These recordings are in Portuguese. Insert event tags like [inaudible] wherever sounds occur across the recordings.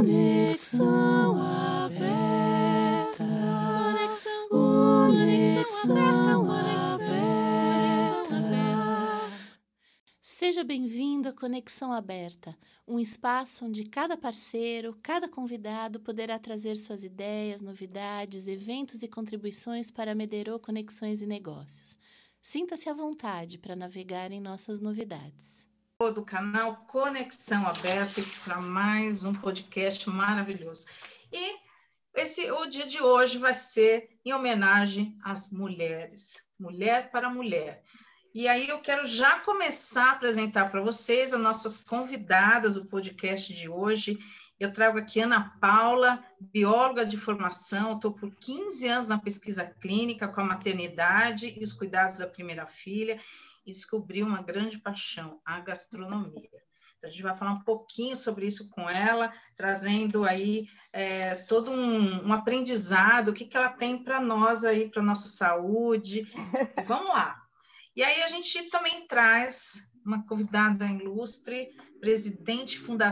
Conexão aberta. Conexão aberta. Seja bem-vindo à Conexão Aberta, um espaço onde cada parceiro, cada convidado poderá trazer suas ideias, novidades, eventos e contribuições para Mederô Conexões e Negócios. Sinta-se à vontade para navegar em nossas novidades do canal Conexão Aberta para mais um podcast maravilhoso. E esse o dia de hoje vai ser em homenagem às mulheres, mulher para mulher. E aí eu quero já começar a apresentar para vocês as nossas convidadas do podcast de hoje. Eu trago aqui Ana Paula, bióloga de formação, estou por 15 anos na pesquisa clínica com a maternidade e os cuidados da primeira filha e descobri uma grande paixão, a gastronomia. Então, a gente vai falar um pouquinho sobre isso com ela, trazendo aí é, todo um, um, aprendizado, o que, que ela tem para nós aí, para nossa saúde. [laughs] Vamos lá. E aí a gente também traz uma convidada ilustre, presidente funda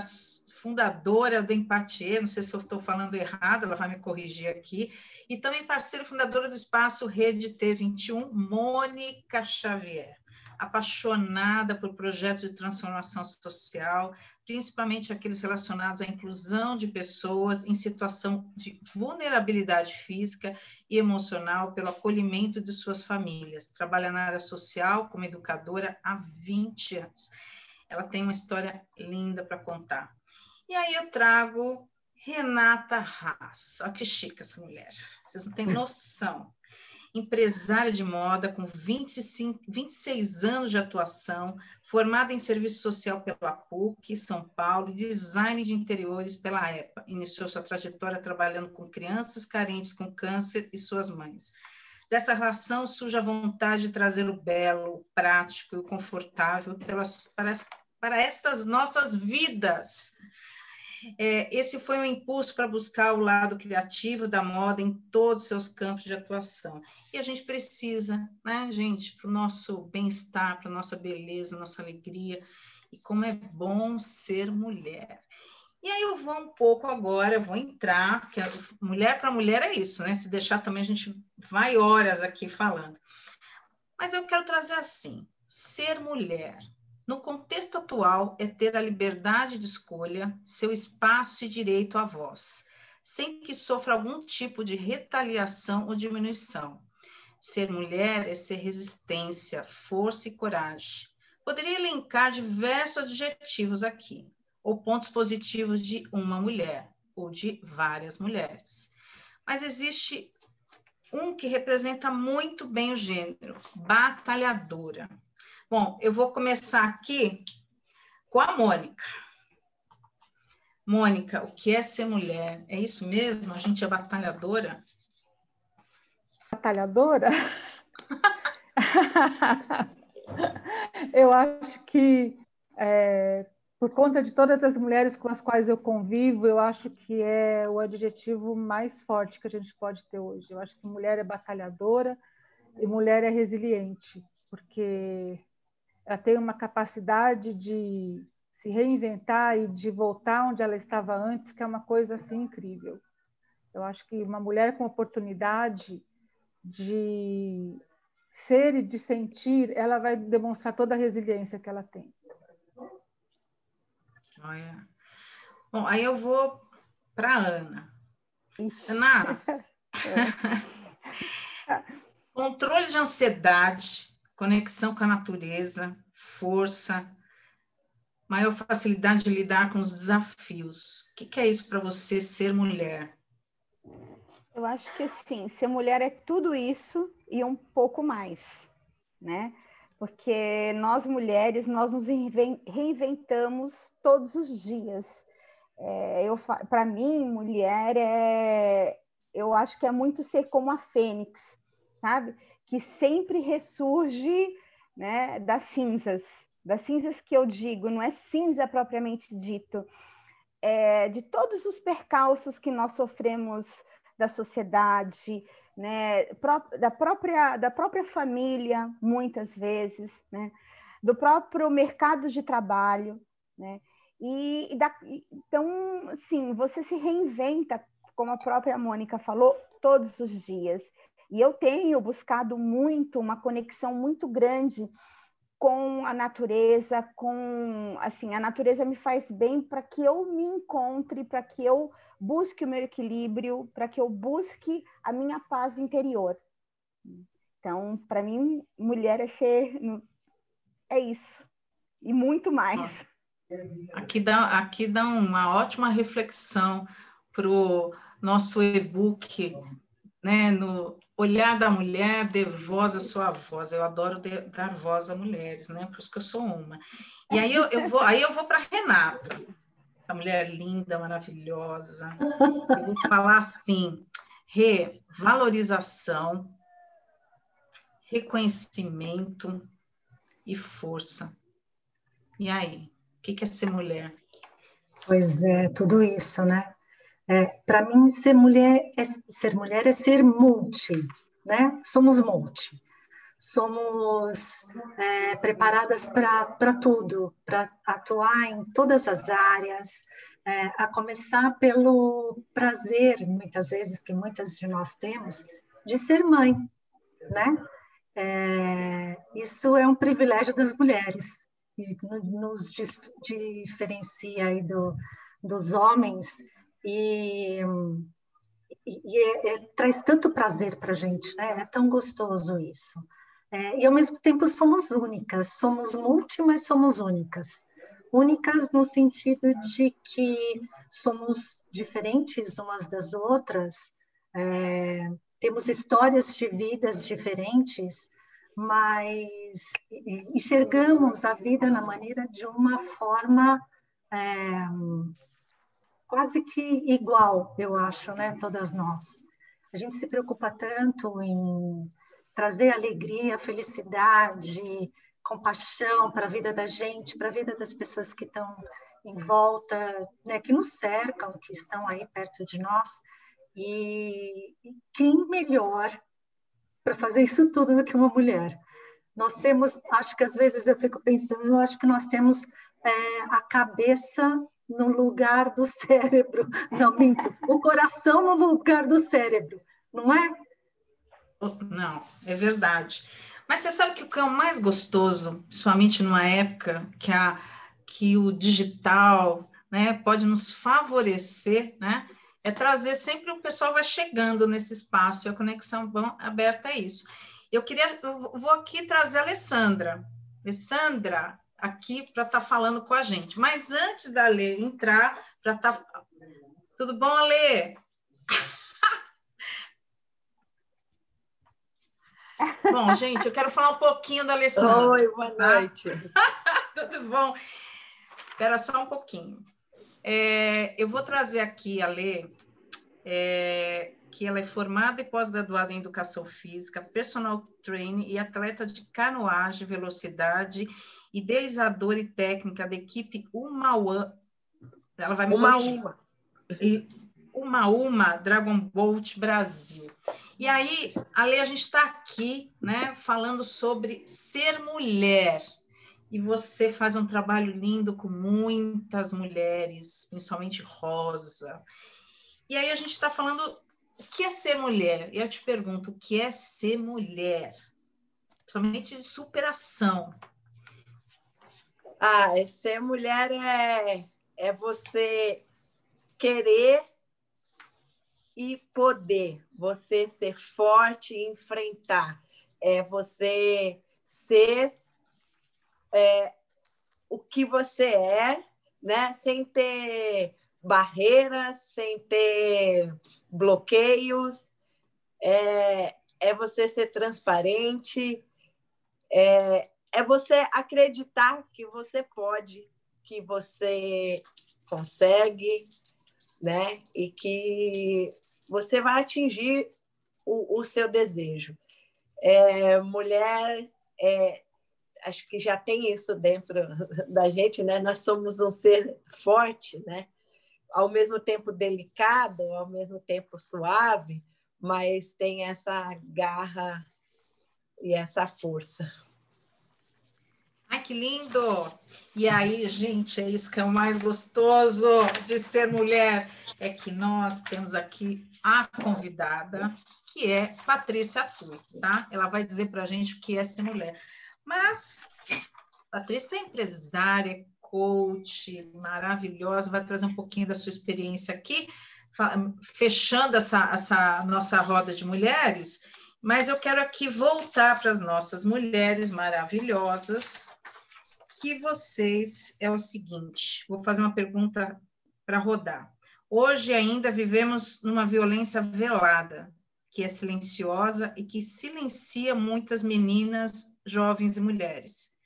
fundadora do Empatia, não sei se eu estou falando errado, ela vai me corrigir aqui, e também parceira fundadora do espaço Rede T21, Mônica Xavier apaixonada por projetos de transformação social, principalmente aqueles relacionados à inclusão de pessoas em situação de vulnerabilidade física e emocional pelo acolhimento de suas famílias. Trabalha na área social como educadora há 20 anos. Ela tem uma história linda para contar. E aí eu trago Renata Haas. Olha que chique essa mulher. Vocês não têm [laughs] noção empresária de moda com 25, 26 anos de atuação, formada em serviço social pela PUC, São Paulo, e design de interiores pela EPA. Iniciou sua trajetória trabalhando com crianças carentes com câncer e suas mães. Dessa relação surge a vontade de trazer o belo, o prático e o confortável pelas, para, para estas nossas vidas é, esse foi um impulso para buscar o lado criativo da moda em todos os seus campos de atuação. E a gente precisa, né, gente, para o nosso bem-estar, para a nossa beleza, nossa alegria, e como é bom ser mulher. E aí eu vou um pouco agora, vou entrar, porque mulher para mulher é isso, né? Se deixar também a gente vai horas aqui falando. Mas eu quero trazer assim: ser mulher no contexto atual, é ter a liberdade de escolha, seu espaço e direito à voz, sem que sofra algum tipo de retaliação ou diminuição. Ser mulher é ser resistência, força e coragem. Poderia elencar diversos adjetivos aqui, ou pontos positivos de uma mulher, ou de várias mulheres. Mas existe um que representa muito bem o gênero, batalhadora. Bom, eu vou começar aqui com a Mônica. Mônica, o que é ser mulher? É isso mesmo? A gente é batalhadora? Batalhadora? [laughs] eu acho que, é, por conta de todas as mulheres com as quais eu convivo, eu acho que é o adjetivo mais forte que a gente pode ter hoje. Eu acho que mulher é batalhadora e mulher é resiliente, porque ela tem uma capacidade de se reinventar e de voltar onde ela estava antes, que é uma coisa assim incrível. Eu acho que uma mulher com oportunidade de ser e de sentir, ela vai demonstrar toda a resiliência que ela tem. Joia. Bom, aí eu vou para Ana. Ixi. Ana, [laughs] [laughs] controle de ansiedade conexão com a natureza, força, maior facilidade de lidar com os desafios. O que, que é isso para você ser mulher? Eu acho que sim, ser mulher é tudo isso e um pouco mais, né? Porque nós mulheres, nós nos reinventamos todos os dias. É, eu, para mim, mulher é, eu acho que é muito ser como a fênix, sabe? Que sempre ressurge né, das cinzas. Das cinzas que eu digo, não é cinza propriamente dito, é de todos os percalços que nós sofremos da sociedade, né, da, própria, da própria família, muitas vezes, né, do próprio mercado de trabalho. Né? E, e da, então, sim, você se reinventa, como a própria Mônica falou, todos os dias. E eu tenho buscado muito uma conexão muito grande com a natureza, com assim, a natureza me faz bem para que eu me encontre, para que eu busque o meu equilíbrio, para que eu busque a minha paz interior. Então, para mim, mulher é ser é isso e muito mais. Aqui dá, aqui dá uma ótima reflexão para o nosso e-book, né, no Olhar da mulher, dê voz à sua voz. Eu adoro de, dar voz a mulheres, né? Por isso que eu sou uma. E aí eu, eu vou, aí eu vou para Renata, essa mulher linda, maravilhosa. Eu vou falar assim: revalorização, reconhecimento e força. E aí, o que é ser mulher? Pois é, tudo isso, né? É, Para mim, ser mulher, é, ser mulher é ser multi, né? Somos multi. Somos é, preparadas para tudo, para atuar em todas as áreas, é, a começar pelo prazer, muitas vezes, que muitas de nós temos, de ser mãe, né? É, isso é um privilégio das mulheres, e nos diferencia aí do, dos homens, e, e é, é, traz tanto prazer para a gente, né? É tão gostoso isso. É, e ao mesmo tempo somos únicas, somos multi, mas somos únicas. Únicas no sentido de que somos diferentes umas das outras, é, temos histórias de vidas diferentes, mas enxergamos a vida na maneira de uma forma é, quase que igual, eu acho, né? Todas nós. A gente se preocupa tanto em trazer alegria, felicidade, compaixão para a vida da gente, para a vida das pessoas que estão em volta, né, que nos cercam, que estão aí perto de nós. E quem melhor para fazer isso tudo do que uma mulher? Nós temos, acho que às vezes eu fico pensando, eu acho que nós temos é, a cabeça no lugar do cérebro. [laughs] Não, minto. O coração no lugar do cérebro, não é? Não, é verdade. Mas você sabe que o que é o mais gostoso, principalmente numa época que, a, que o digital né, pode nos favorecer, né? É trazer sempre o pessoal vai chegando nesse espaço e a conexão aberta é isso. Eu queria, eu vou aqui trazer a Alessandra. Alessandra, aqui para estar tá falando com a gente. Mas antes da Lê entrar, para estar. Tá... Tudo bom, Lê? [laughs] bom, gente, eu quero falar um pouquinho da Alessandra. Oi, boa tá? noite. [laughs] Tudo bom? Espera só um pouquinho. É, eu vou trazer aqui a Lê, é, que ela é formada e pós-graduada em Educação Física, personal trainer e atleta de canoagem, velocidade idealizadora e técnica da equipe Umauã. Ela vai me uma uma. E uma uma Dragon Boat Brasil. E aí, Ale, a gente está aqui, né, falando sobre ser mulher. E você faz um trabalho lindo com muitas mulheres, principalmente Rosa. E aí a gente está falando o que é ser mulher. Eu te pergunto, o que é ser mulher? Principalmente de superação. Ah, ser mulher é, é você querer e poder, você ser forte e enfrentar, é você ser é, o que você é, né? Sem ter barreiras, sem ter bloqueios, é, é você ser transparente, é, é você acreditar que você pode, que você consegue, né? E que você vai atingir o, o seu desejo. É, mulher, é, acho que já tem isso dentro [laughs] da gente, né? Nós somos um ser forte, né? Ao mesmo tempo delicado, ao mesmo tempo suave, mas tem essa garra e essa força. Ai, que lindo! E aí, gente, é isso que é o mais gostoso de ser mulher, é que nós temos aqui a convidada, que é Patrícia Tui, tá? Ela vai dizer para a gente o que é ser mulher. Mas Patrícia é empresária, coach, maravilhosa, vai trazer um pouquinho da sua experiência aqui, fechando essa, essa nossa roda de mulheres, mas eu quero aqui voltar para as nossas mulheres maravilhosas, que vocês é o seguinte, vou fazer uma pergunta para rodar. Hoje ainda vivemos numa violência velada, que é silenciosa e que silencia muitas meninas, jovens e mulheres.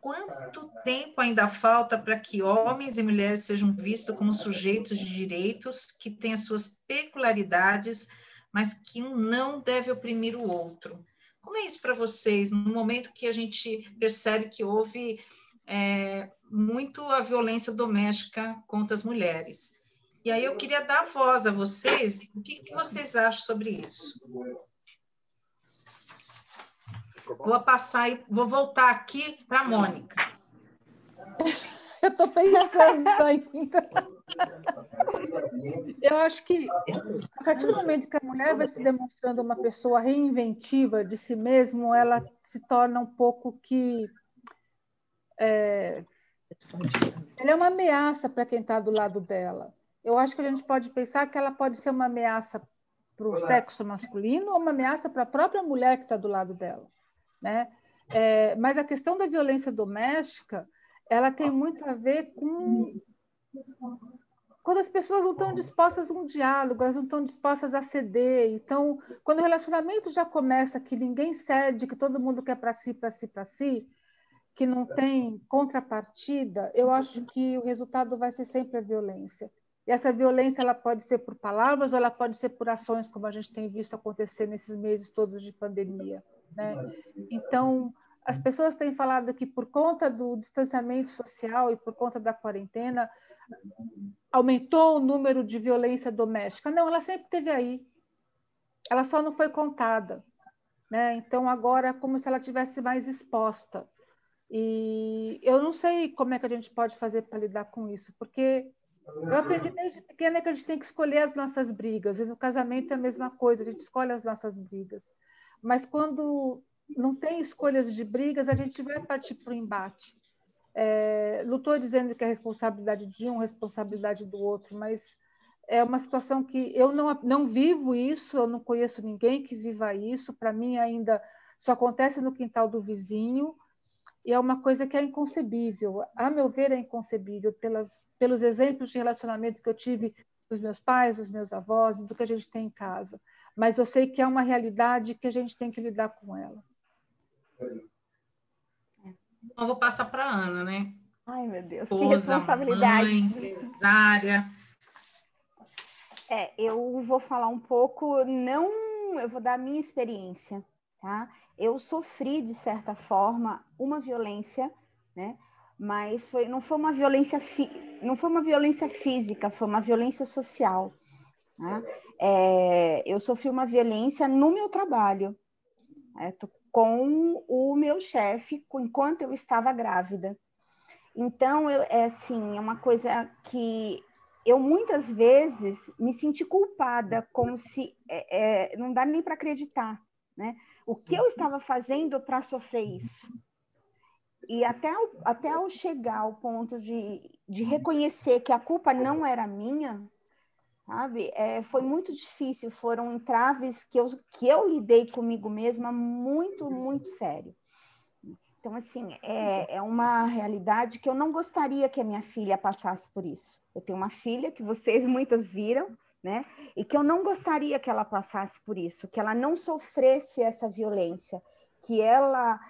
Quanto tempo ainda falta para que homens e mulheres sejam vistos como sujeitos de direitos que têm as suas peculiaridades, mas que um não deve oprimir o outro? Como é isso para vocês, no momento que a gente percebe que houve é, muito a violência doméstica contra as mulheres? E aí eu queria dar voz a vocês, o que, que vocês acham sobre isso? Vou passar e vou voltar aqui para a Mônica. [laughs] Eu estou pensando [laughs] ainda. Eu acho que a partir do momento que a mulher vai se demonstrando uma pessoa reinventiva de si mesma, ela se torna um pouco que é, ela é uma ameaça para quem está do lado dela. Eu acho que a gente pode pensar que ela pode ser uma ameaça para o sexo masculino ou uma ameaça para a própria mulher que está do lado dela né? É, mas a questão da violência doméstica, ela tem muito a ver com quando as pessoas não estão dispostas a um diálogo, elas não estão dispostas a ceder. Então, quando o relacionamento já começa que ninguém cede, que todo mundo quer para si, para si, para si, que não tem contrapartida, eu acho que o resultado vai ser sempre a violência. E essa violência ela pode ser por palavras ou ela pode ser por ações, como a gente tem visto acontecer nesses meses todos de pandemia. Né? Então, as pessoas têm falado que por conta do distanciamento social e por conta da quarentena, aumentou o número de violência doméstica. Não, ela sempre teve aí. Ela só não foi contada. Né? Então, agora é como se ela tivesse mais exposta. E eu não sei como é que a gente pode fazer para lidar com isso, porque eu aprendi desde pequena que a gente tem que escolher as nossas brigas, e no casamento é a mesma coisa, a gente escolhe as nossas brigas. Mas quando não tem escolhas de brigas, a gente vai partir para o embate. É, estou dizendo que é responsabilidade de um, responsabilidade do outro, mas é uma situação que eu não, não vivo isso, eu não conheço ninguém que viva isso. Para mim, ainda só acontece no quintal do vizinho, e é uma coisa que é inconcebível. A meu ver, é inconcebível pelas, pelos exemplos de relacionamento que eu tive dos meus pais, dos meus avós, do que a gente tem em casa mas eu sei que é uma realidade que a gente tem que lidar com ela. Eu vou passar para a Ana, né? Ai, meu Deus, Esposa, que responsabilidade. Mãe, empresária. É, eu vou falar um pouco, não, eu vou dar a minha experiência, tá? Eu sofri, de certa forma, uma violência, né? Mas foi, não foi uma violência, fi, não foi uma violência física, foi uma violência social. Né? É, eu sofri uma violência no meu trabalho, é, com o meu chefe, enquanto eu estava grávida. Então, eu, é assim, é uma coisa que eu muitas vezes me senti culpada, como se é, é não dá nem para acreditar, né? O que eu estava fazendo para sofrer isso? E até, até chegar ao ponto de, de reconhecer que a culpa não era minha, sabe? É, foi muito difícil, foram entraves que eu, que eu lidei comigo mesma muito, muito sério. Então, assim, é, é uma realidade que eu não gostaria que a minha filha passasse por isso. Eu tenho uma filha que vocês [laughs] muitas viram, né? E que eu não gostaria que ela passasse por isso, que ela não sofresse essa violência, que ela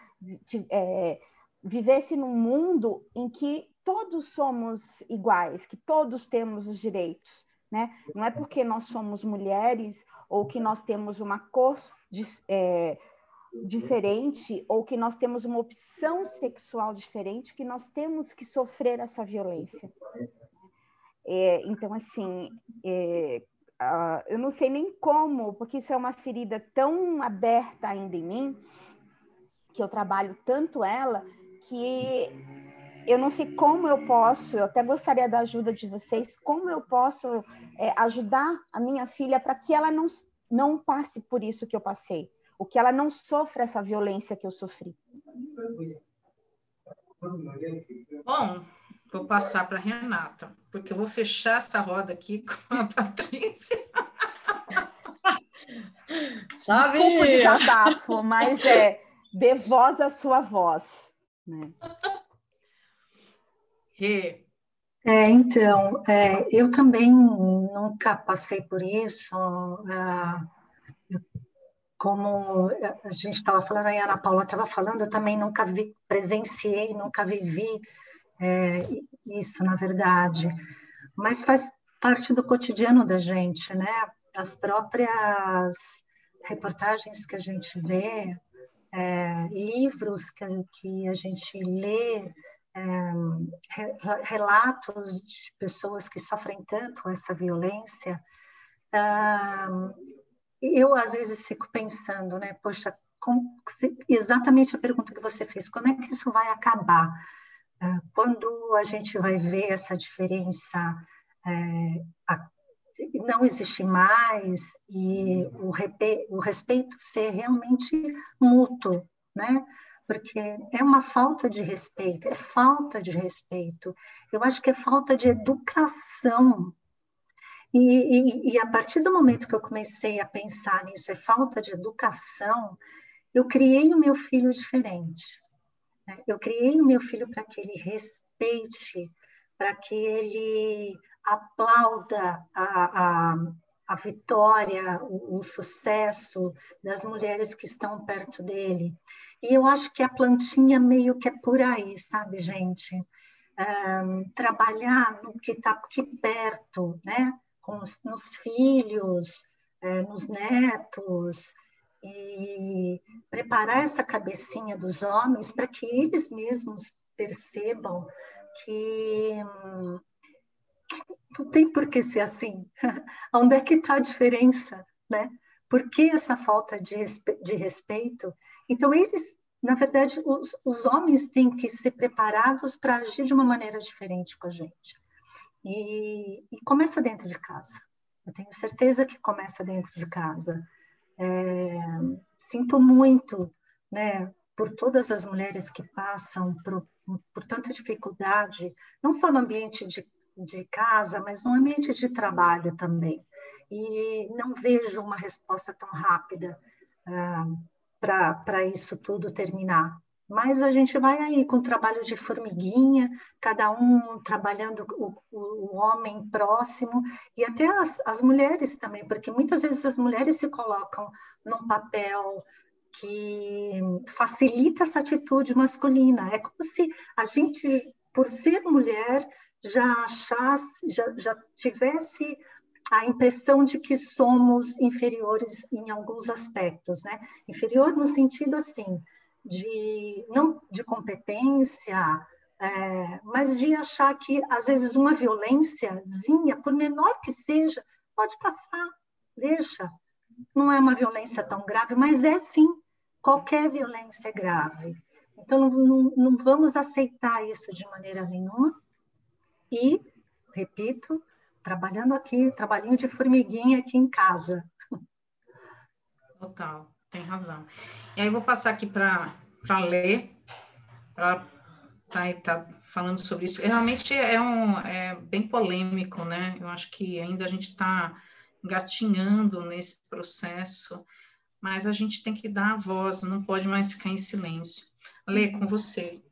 é, vivesse num mundo em que todos somos iguais, que todos temos os direitos, né? Não é porque nós somos mulheres ou que nós temos uma cor é, diferente ou que nós temos uma opção sexual diferente que nós temos que sofrer essa violência. É, então, assim, é, uh, eu não sei nem como, porque isso é uma ferida tão aberta ainda em mim, que eu trabalho tanto ela, que eu não sei como eu posso, eu até gostaria da ajuda de vocês, como eu posso é, ajudar a minha filha para que ela não, não passe por isso que eu passei, o que ela não sofra essa violência que eu sofri. Bom, vou passar para Renata, porque eu vou fechar essa roda aqui [laughs] com a Patrícia. Sabe? Desculpa o desabafo, mas é dê voz à sua voz. Né? É, então, é, eu também nunca passei por isso. É, como a gente estava falando, a Ana Paula estava falando, eu também nunca vi, presenciei, nunca vivi é, isso, na verdade. Mas faz parte do cotidiano da gente, né? As próprias reportagens que a gente vê, é, livros que, que a gente lê, é, relatos de pessoas que sofrem tanto essa violência, eu às vezes fico pensando, né, poxa, exatamente a pergunta que você fez, como é que isso vai acabar? Ah, quando a gente vai ver essa diferença é, não existir mais e o, o respeito ser realmente mútuo, né? Porque é uma falta de respeito, é falta de respeito. Eu acho que é falta de educação. E, e, e, a partir do momento que eu comecei a pensar nisso, é falta de educação, eu criei o meu filho diferente. Né? Eu criei o meu filho para que ele respeite, para que ele aplauda a, a a vitória, o, o, sucesso das mulheres que estão perto dele. E eu acho que a plantinha meio que é por aí, sabe, gente? Um, trabalhar no que está aqui perto, né? Com os, nos filhos, é, nos netos, e preparar essa cabecinha dos homens para que eles mesmos percebam que hum, não tem por que ser assim. [laughs] Onde é que está a diferença, né? Por que essa falta de, respe de respeito? Então, eles, na verdade, os, os homens têm que ser preparados para agir de uma maneira diferente com a gente. E, e, começa dentro de casa. Eu tenho certeza que começa dentro de casa. É, sinto muito, né, por todas as mulheres que passam por, por tanta dificuldade, não só no ambiente de de casa, mas no ambiente de trabalho também. E não vejo uma resposta tão rápida ah, para isso tudo terminar. Mas a gente vai aí com o trabalho de formiguinha, cada um trabalhando o, o, o homem próximo, e até as, as mulheres também, porque muitas vezes as mulheres se colocam num papel que facilita essa atitude masculina. É como se a gente, por ser mulher, já achasse, já, já tivesse a impressão de que somos inferiores em alguns aspectos, né? Inferior no sentido assim de não de competência, é, mas de achar que às vezes uma violênciazinha, por menor que seja, pode passar, deixa. Não é uma violência tão grave, mas é sim. Qualquer violência é grave. Então não, não, não vamos aceitar isso de maneira nenhuma e, repito, trabalhando aqui, trabalhinho de formiguinha aqui em casa. Total, tem razão. E aí vou passar aqui para ler, ela tá, tá falando sobre isso. Realmente é, um, é bem polêmico, né? Eu acho que ainda a gente está gatinhando nesse processo, mas a gente tem que dar a voz, não pode mais ficar em silêncio. Lê com você.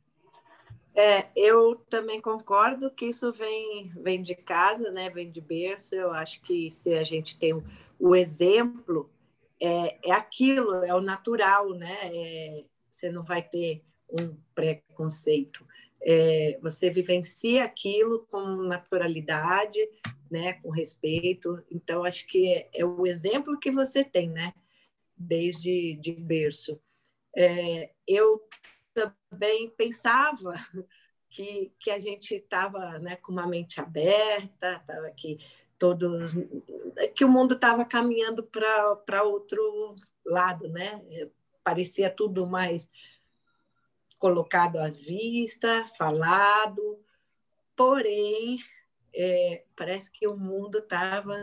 É, eu também concordo que isso vem, vem de casa, né? vem de berço. Eu acho que se a gente tem o, exemplo, é, é aquilo, é o natural, né? É, você não vai ter um preconceito. É, você vivencia aquilo com naturalidade, né? com respeito. Então, acho que é, é o exemplo que você tem, né? desde de berço. É, eu também pensava que, que a gente estava né, com uma mente aberta, estava que todos que o mundo estava caminhando para outro lado, né? Parecia tudo mais colocado à vista, falado, porém, é, parece que o mundo estava,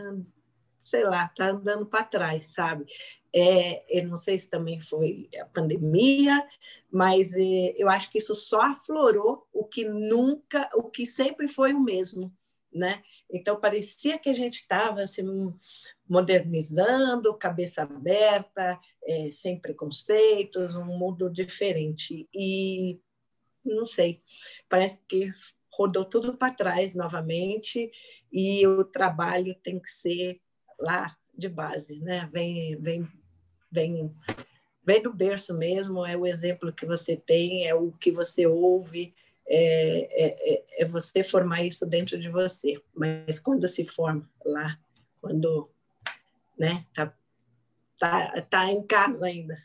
sei lá, tá andando para trás, sabe? É, eu não sei se também foi a pandemia, mas é, eu acho que isso só aflorou o que nunca, o que sempre foi o mesmo, né? Então parecia que a gente estava assim, modernizando, cabeça aberta, é, sem preconceitos, um mundo diferente e não sei, parece que rodou tudo para trás novamente e o trabalho tem que ser lá de base, né? Vem, vem, vem, vem do berço mesmo. É o exemplo que você tem, é o que você ouve, é, é, é, é você formar isso dentro de você. Mas quando se forma lá, quando, né? Tá, tá, tá em casa ainda.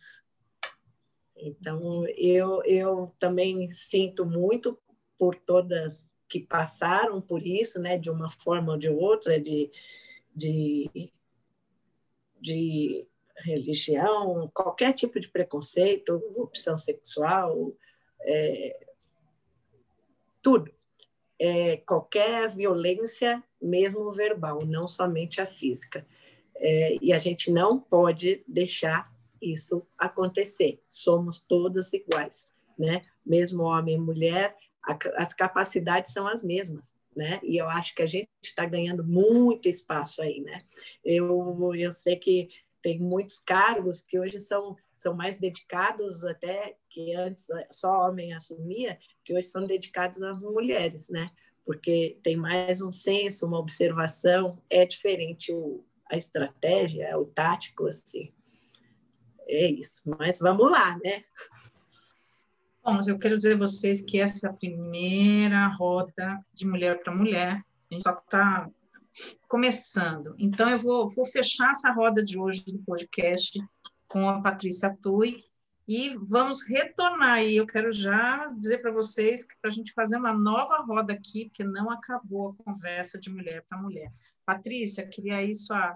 Então, eu, eu também sinto muito por todas que passaram por isso, né, de uma forma ou de outra, de, de, de religião, qualquer tipo de preconceito, opção sexual, é, tudo. É, qualquer violência, mesmo verbal, não somente a física. É, e a gente não pode deixar isso acontecer. Somos todas iguais, né? Mesmo homem e mulher, a, as capacidades são as mesmas. Né? E eu acho que a gente está ganhando muito espaço aí, né? Eu, eu sei que tem muitos cargos que hoje são, são mais dedicados até que antes só homem assumia, que hoje são dedicados às mulheres, né? Porque tem mais um senso, uma observação, é diferente o, a estratégia, o tático, assim. É isso, mas vamos lá, né? Bom, eu quero dizer a vocês que essa é a primeira roda de mulher para mulher. A gente só está começando. Então, eu vou, vou, fechar essa roda de hoje do podcast com a Patrícia Tui e vamos retornar. E eu quero já dizer para vocês que para a gente fazer uma nova roda aqui, porque não acabou a conversa de mulher para mulher. Patrícia, queria aí sua,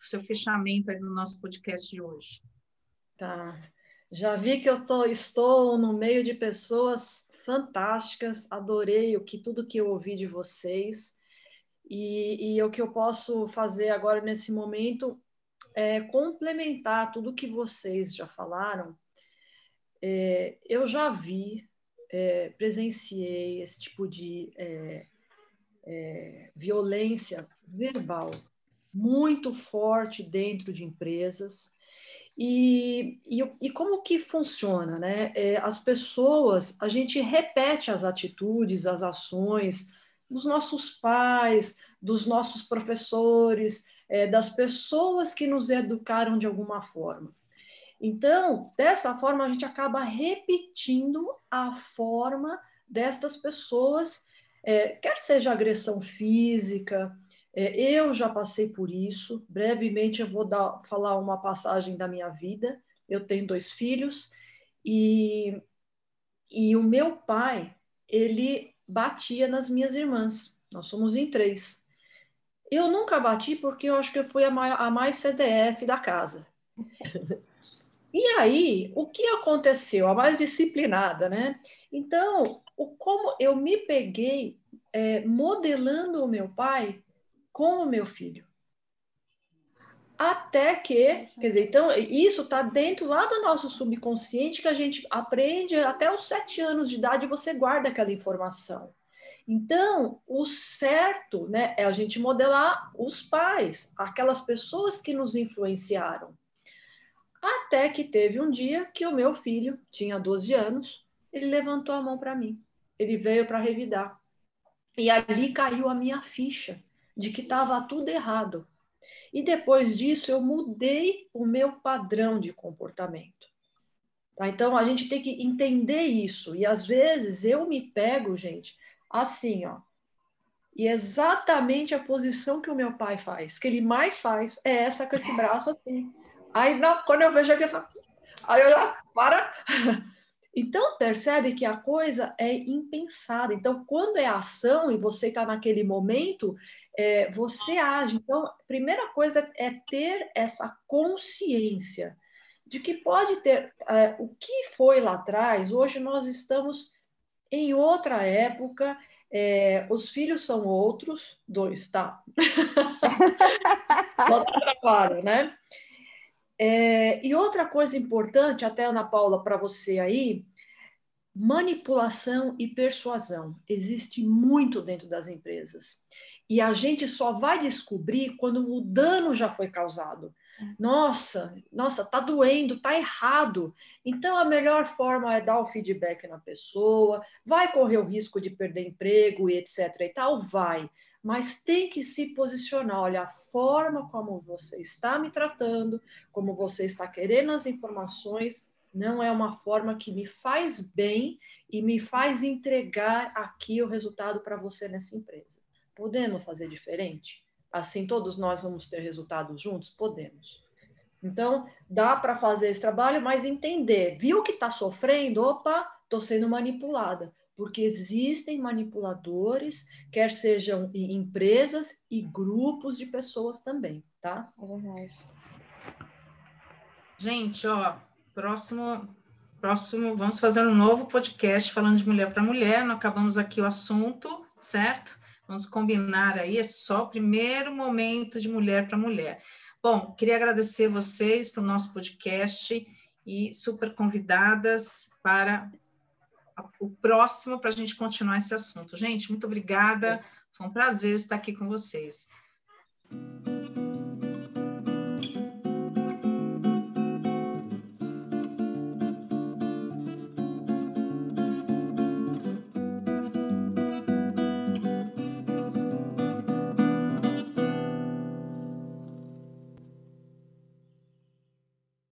seu fechamento aí no nosso podcast de hoje. Tá. Já vi que eu tô, estou no meio de pessoas fantásticas, adorei o que tudo que eu ouvi de vocês. E, e o que eu posso fazer agora nesse momento é complementar tudo que vocês já falaram. É, eu já vi, é, presenciei esse tipo de é, é violência verbal muito forte dentro de empresas e, e, e, como que funciona, né? É, as pessoas, a gente repete as atitudes, as ações dos nossos pais, dos nossos professores, é, das pessoas que nos educaram de alguma forma. Então, dessa forma, a gente acaba repetindo a forma destas pessoas, é, quer seja agressão física, é, eu já passei por isso. Brevemente eu vou dar, falar uma passagem da minha vida. Eu tenho dois filhos e, e o meu pai, ele batia nas minhas irmãs. Nós somos em três. Eu nunca bati porque eu acho que eu fui a mais, a mais CDF da casa. E aí, o que aconteceu? A mais disciplinada, né? Então, o, como eu me peguei é, modelando o meu pai com o meu filho. Até que, quer dizer, então, isso está dentro lá do nosso subconsciente que a gente aprende até os sete anos de idade você guarda aquela informação. Então, o certo né, é a gente modelar os pais, aquelas pessoas que nos influenciaram. Até que teve um dia que o meu filho, tinha 12 anos, ele levantou a mão para mim. Ele veio para revidar. E ali caiu a minha ficha de que estava tudo errado. E depois disso, eu mudei o meu padrão de comportamento. Tá? Então, a gente tem que entender isso. E às vezes eu me pego, gente, assim, ó. E exatamente a posição que o meu pai faz, que ele mais faz, é essa com esse braço assim. Aí, não, quando eu vejo aqui, eu falo, aí eu já, para. [laughs] Então, percebe que a coisa é impensada. Então, quando é ação e você está naquele momento, é, você age. Então, a primeira coisa é ter essa consciência de que pode ter é, o que foi lá atrás, hoje nós estamos em outra época, é, os filhos são outros, dois, tá? [laughs] claro, né? É, e outra coisa importante, até Ana Paula, para você aí, manipulação e persuasão. Existe muito dentro das empresas. E a gente só vai descobrir quando o dano já foi causado. Nossa, nossa, tá doendo, tá errado. Então a melhor forma é dar o feedback na pessoa, vai correr o risco de perder emprego e etc e tal, vai. Mas tem que se posicionar, olha, a forma como você está me tratando, como você está querendo as informações, não é uma forma que me faz bem e me faz entregar aqui o resultado para você nessa empresa. Podemos fazer diferente? assim todos nós vamos ter resultados juntos? Podemos. Então, dá para fazer esse trabalho, mas entender, viu que está sofrendo? Opa, estou sendo manipulada. Porque existem manipuladores, quer sejam em empresas e grupos de pessoas também, tá? É verdade. Gente, ó, próximo, próximo, vamos fazer um novo podcast falando de mulher para mulher. Nós acabamos aqui o assunto, certo? Vamos combinar aí, é só o primeiro momento de mulher para mulher. Bom, queria agradecer vocês para o nosso podcast e super convidadas para o próximo para a gente continuar esse assunto. Gente, muito obrigada. Foi um prazer estar aqui com vocês.